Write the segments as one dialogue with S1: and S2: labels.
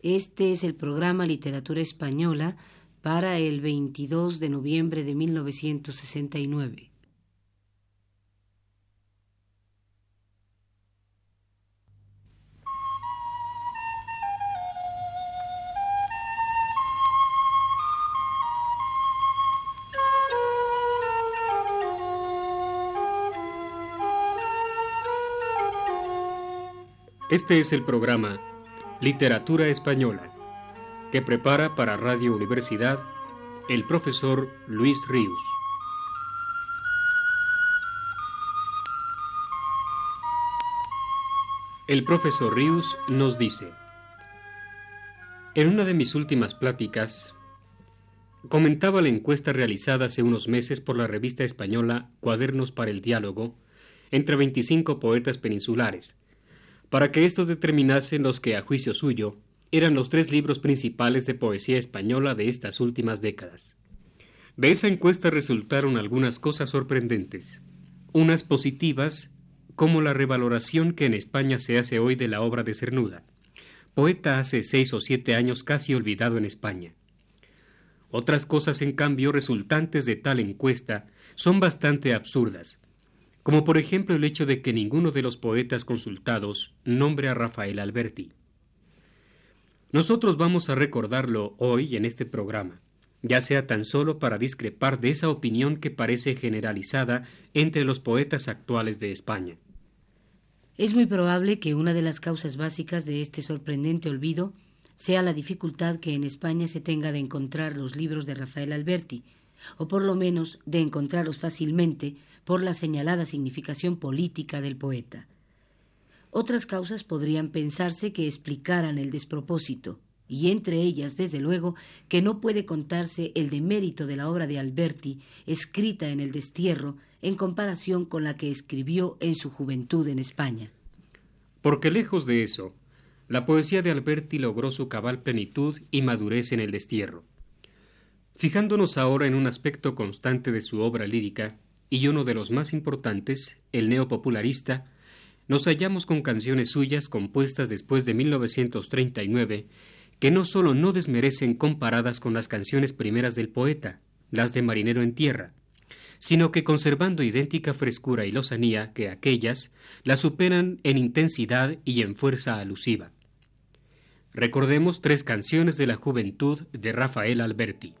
S1: Este es el programa Literatura Española para el 22 de noviembre de 1969.
S2: Este es el programa Literatura Española que prepara para Radio Universidad el profesor Luis Ríos. El profesor Ríos nos dice, en una de mis últimas pláticas, comentaba la encuesta realizada hace unos meses por la revista española Cuadernos para el Diálogo entre 25 poetas peninsulares, para que estos determinasen los que, a juicio suyo, eran los tres libros principales de poesía española de estas últimas décadas. De esa encuesta resultaron algunas cosas sorprendentes, unas positivas, como la revaloración que en España se hace hoy de la obra de Cernuda, poeta hace seis o siete años casi olvidado en España. Otras cosas, en cambio, resultantes de tal encuesta son bastante absurdas, como por ejemplo el hecho de que ninguno de los poetas consultados nombre a Rafael Alberti. Nosotros vamos a recordarlo hoy en este programa, ya sea tan solo para discrepar de esa opinión que parece generalizada entre los poetas actuales de España.
S1: Es muy probable que una de las causas básicas de este sorprendente olvido sea la dificultad que en España se tenga de encontrar los libros de Rafael Alberti, o por lo menos de encontrarlos fácilmente por la señalada significación política del poeta. Otras causas podrían pensarse que explicaran el despropósito, y entre ellas, desde luego, que no puede contarse el demérito de la obra de Alberti, escrita en el destierro, en comparación con la que escribió en su juventud en España.
S2: Porque lejos de eso, la poesía de Alberti logró su cabal plenitud y madurez en el destierro. Fijándonos ahora en un aspecto constante de su obra lírica, y uno de los más importantes, el neopopularista, nos hallamos con canciones suyas compuestas después de 1939 que no solo no desmerecen comparadas con las canciones primeras del poeta, las de Marinero en Tierra, sino que conservando idéntica frescura y lozanía que aquellas, las superan en intensidad y en fuerza alusiva. Recordemos tres canciones de la juventud de Rafael Alberti.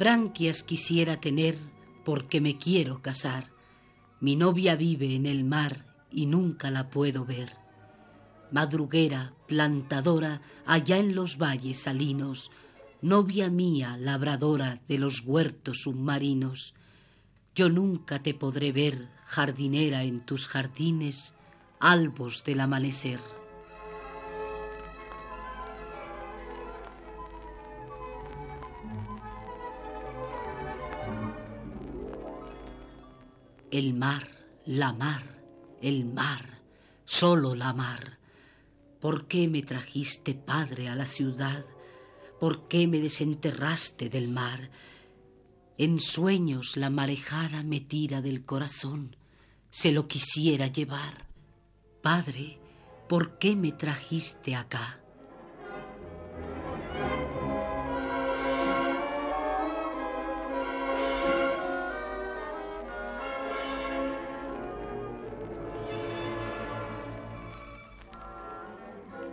S1: Branquias quisiera tener porque me quiero casar. Mi novia vive en el mar y nunca la puedo ver. Madruguera, plantadora, allá en los valles salinos, novia mía, labradora de los huertos submarinos. Yo nunca te podré ver, jardinera en tus jardines, albos del amanecer. El mar, la mar, el mar, solo la mar. ¿Por qué me trajiste, Padre, a la ciudad? ¿Por qué me desenterraste del mar? En sueños la marejada me tira del corazón, se lo quisiera llevar. Padre, ¿por qué me trajiste acá?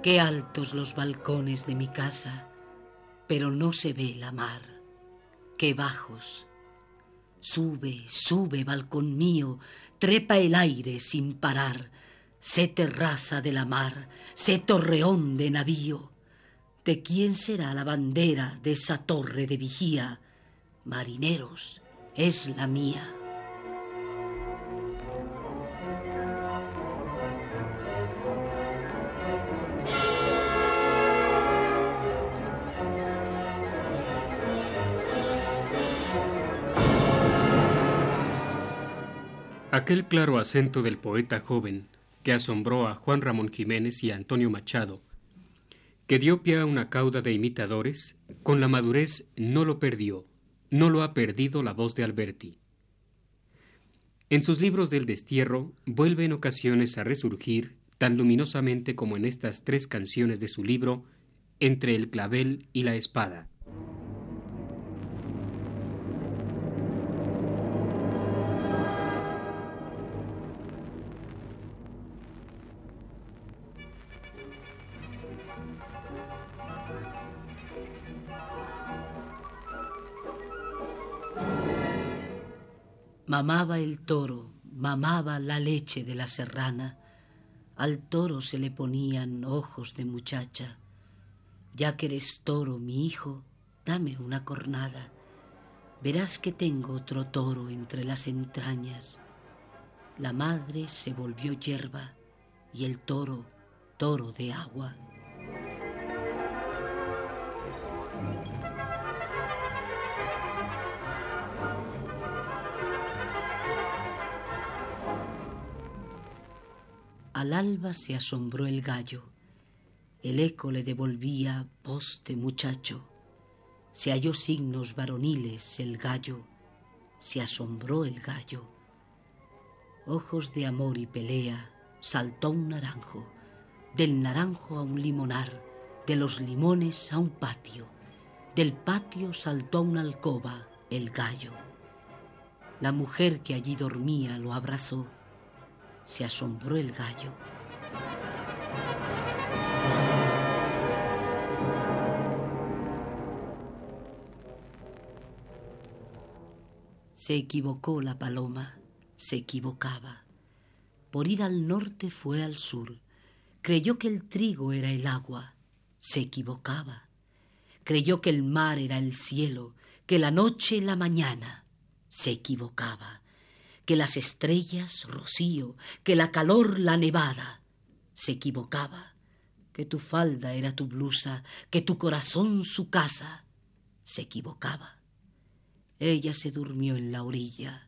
S1: Qué altos los balcones de mi casa, pero no se ve la mar. Qué bajos. Sube, sube, balcón mío, trepa el aire sin parar. Sé terraza de la mar, sé torreón de navío. ¿De quién será la bandera de esa torre de vigía? Marineros, es la mía.
S2: Aquel claro acento del poeta joven, que asombró a Juan Ramón Jiménez y a Antonio Machado, que dio pie a una cauda de imitadores, con la madurez no lo perdió, no lo ha perdido la voz de Alberti. En sus libros del destierro vuelve en ocasiones a resurgir tan luminosamente como en estas tres canciones de su libro Entre el clavel y la espada.
S1: Mamaba el toro, mamaba la leche de la serrana. Al toro se le ponían ojos de muchacha. Ya que eres toro, mi hijo, dame una cornada. Verás que tengo otro toro entre las entrañas. La madre se volvió hierba y el toro, toro de agua. Al alba se asombró el gallo. El eco le devolvía voz de muchacho. Se halló signos varoniles el gallo. Se asombró el gallo. Ojos de amor y pelea, saltó un naranjo. Del naranjo a un limonar, de los limones a un patio. Del patio saltó a una alcoba el gallo. La mujer que allí dormía lo abrazó se asombró el gallo. Se equivocó la paloma, se equivocaba. Por ir al norte fue al sur. Creyó que el trigo era el agua, se equivocaba. Creyó que el mar era el cielo, que la noche la mañana, se equivocaba que las estrellas rocío, que la calor la nevada. Se equivocaba, que tu falda era tu blusa, que tu corazón su casa. Se equivocaba. Ella se durmió en la orilla,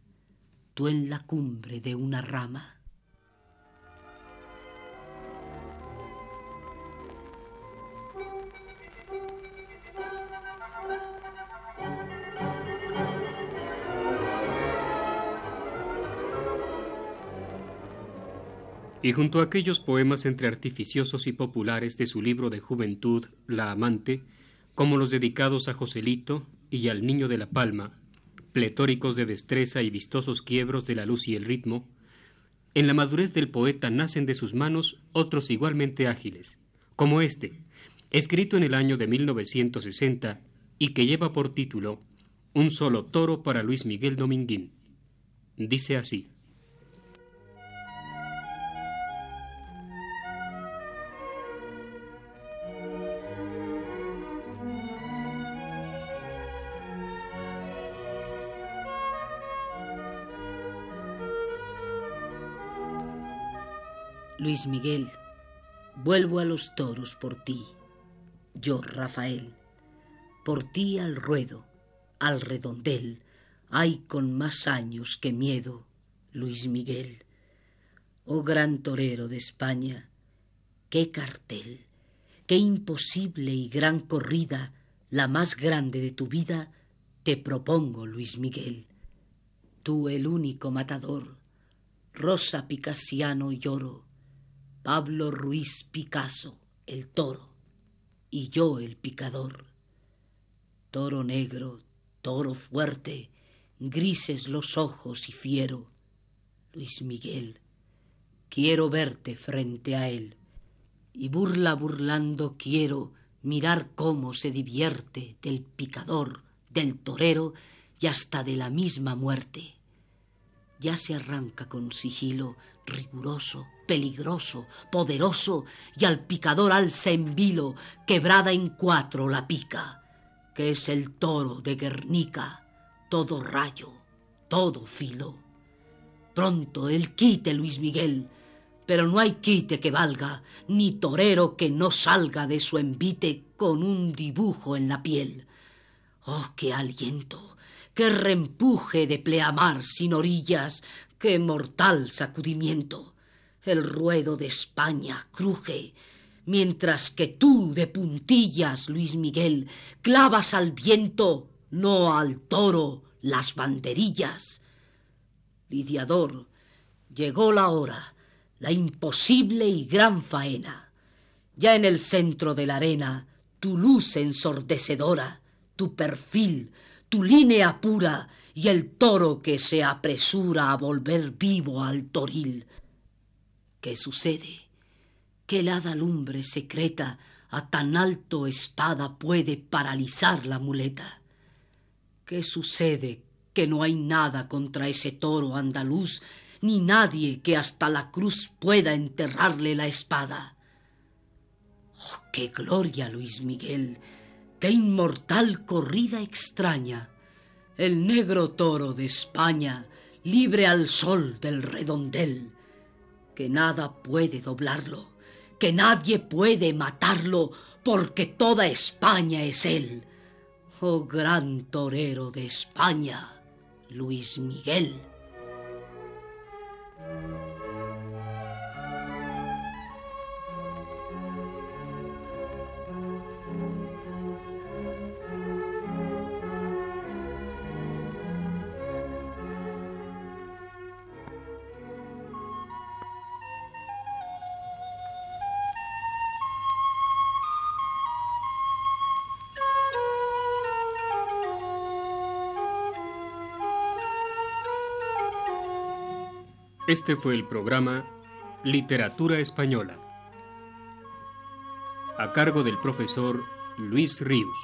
S1: tú en la cumbre de una rama.
S2: Y junto a aquellos poemas entre artificiosos y populares de su libro de juventud, La Amante, como los dedicados a Joselito y al Niño de la Palma, pletóricos de destreza y vistosos quiebros de la luz y el ritmo, en la madurez del poeta nacen de sus manos otros igualmente ágiles, como este, escrito en el año de 1960 y que lleva por título Un solo toro para Luis Miguel Dominguín. Dice así.
S1: Luis Miguel, vuelvo a los toros por ti, yo Rafael, por ti al ruedo, al redondel, hay con más años que miedo, Luis Miguel. Oh gran torero de España, qué cartel, qué imposible y gran corrida, la más grande de tu vida, te propongo, Luis Miguel. Tú el único matador, Rosa Picasiano lloro, Pablo Ruiz Picasso, el toro, y yo el picador. Toro negro, toro fuerte, grises los ojos y fiero. Luis Miguel, quiero verte frente a él, y burla burlando quiero mirar cómo se divierte del picador, del torero y hasta de la misma muerte ya se arranca con sigilo riguroso, peligroso, poderoso, y al picador alza en vilo, quebrada en cuatro la pica, que es el toro de Guernica, todo rayo, todo filo. Pronto el quite, Luis Miguel, pero no hay quite que valga, ni torero que no salga de su envite con un dibujo en la piel. Oh, qué aliento, qué reempuje de pleamar sin orillas, qué mortal sacudimiento. El ruedo de España cruje, mientras que tú de puntillas, Luis Miguel, clavas al viento, no al toro, las banderillas. Lidiador, llegó la hora, la imposible y gran faena. Ya en el centro de la arena, tu luz ensordecedora, tu perfil, tu línea pura y el toro que se apresura a volver vivo al toril. ¿Qué sucede? ¿Qué helada lumbre secreta a tan alto espada puede paralizar la muleta? ¿Qué sucede que no hay nada contra ese toro andaluz, ni nadie que hasta la cruz pueda enterrarle la espada? ¡Oh, qué gloria, Luis Miguel! ¡Qué inmortal corrida extraña! El negro toro de España, libre al sol del redondel, que nada puede doblarlo, que nadie puede matarlo, porque toda España es él. Oh gran torero de España, Luis Miguel.
S2: Este fue el programa Literatura Española, a cargo del profesor Luis Ríos.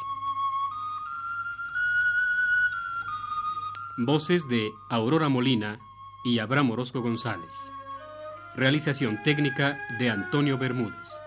S2: Voces de Aurora Molina y Abraham Orozco González. Realización técnica de Antonio Bermúdez.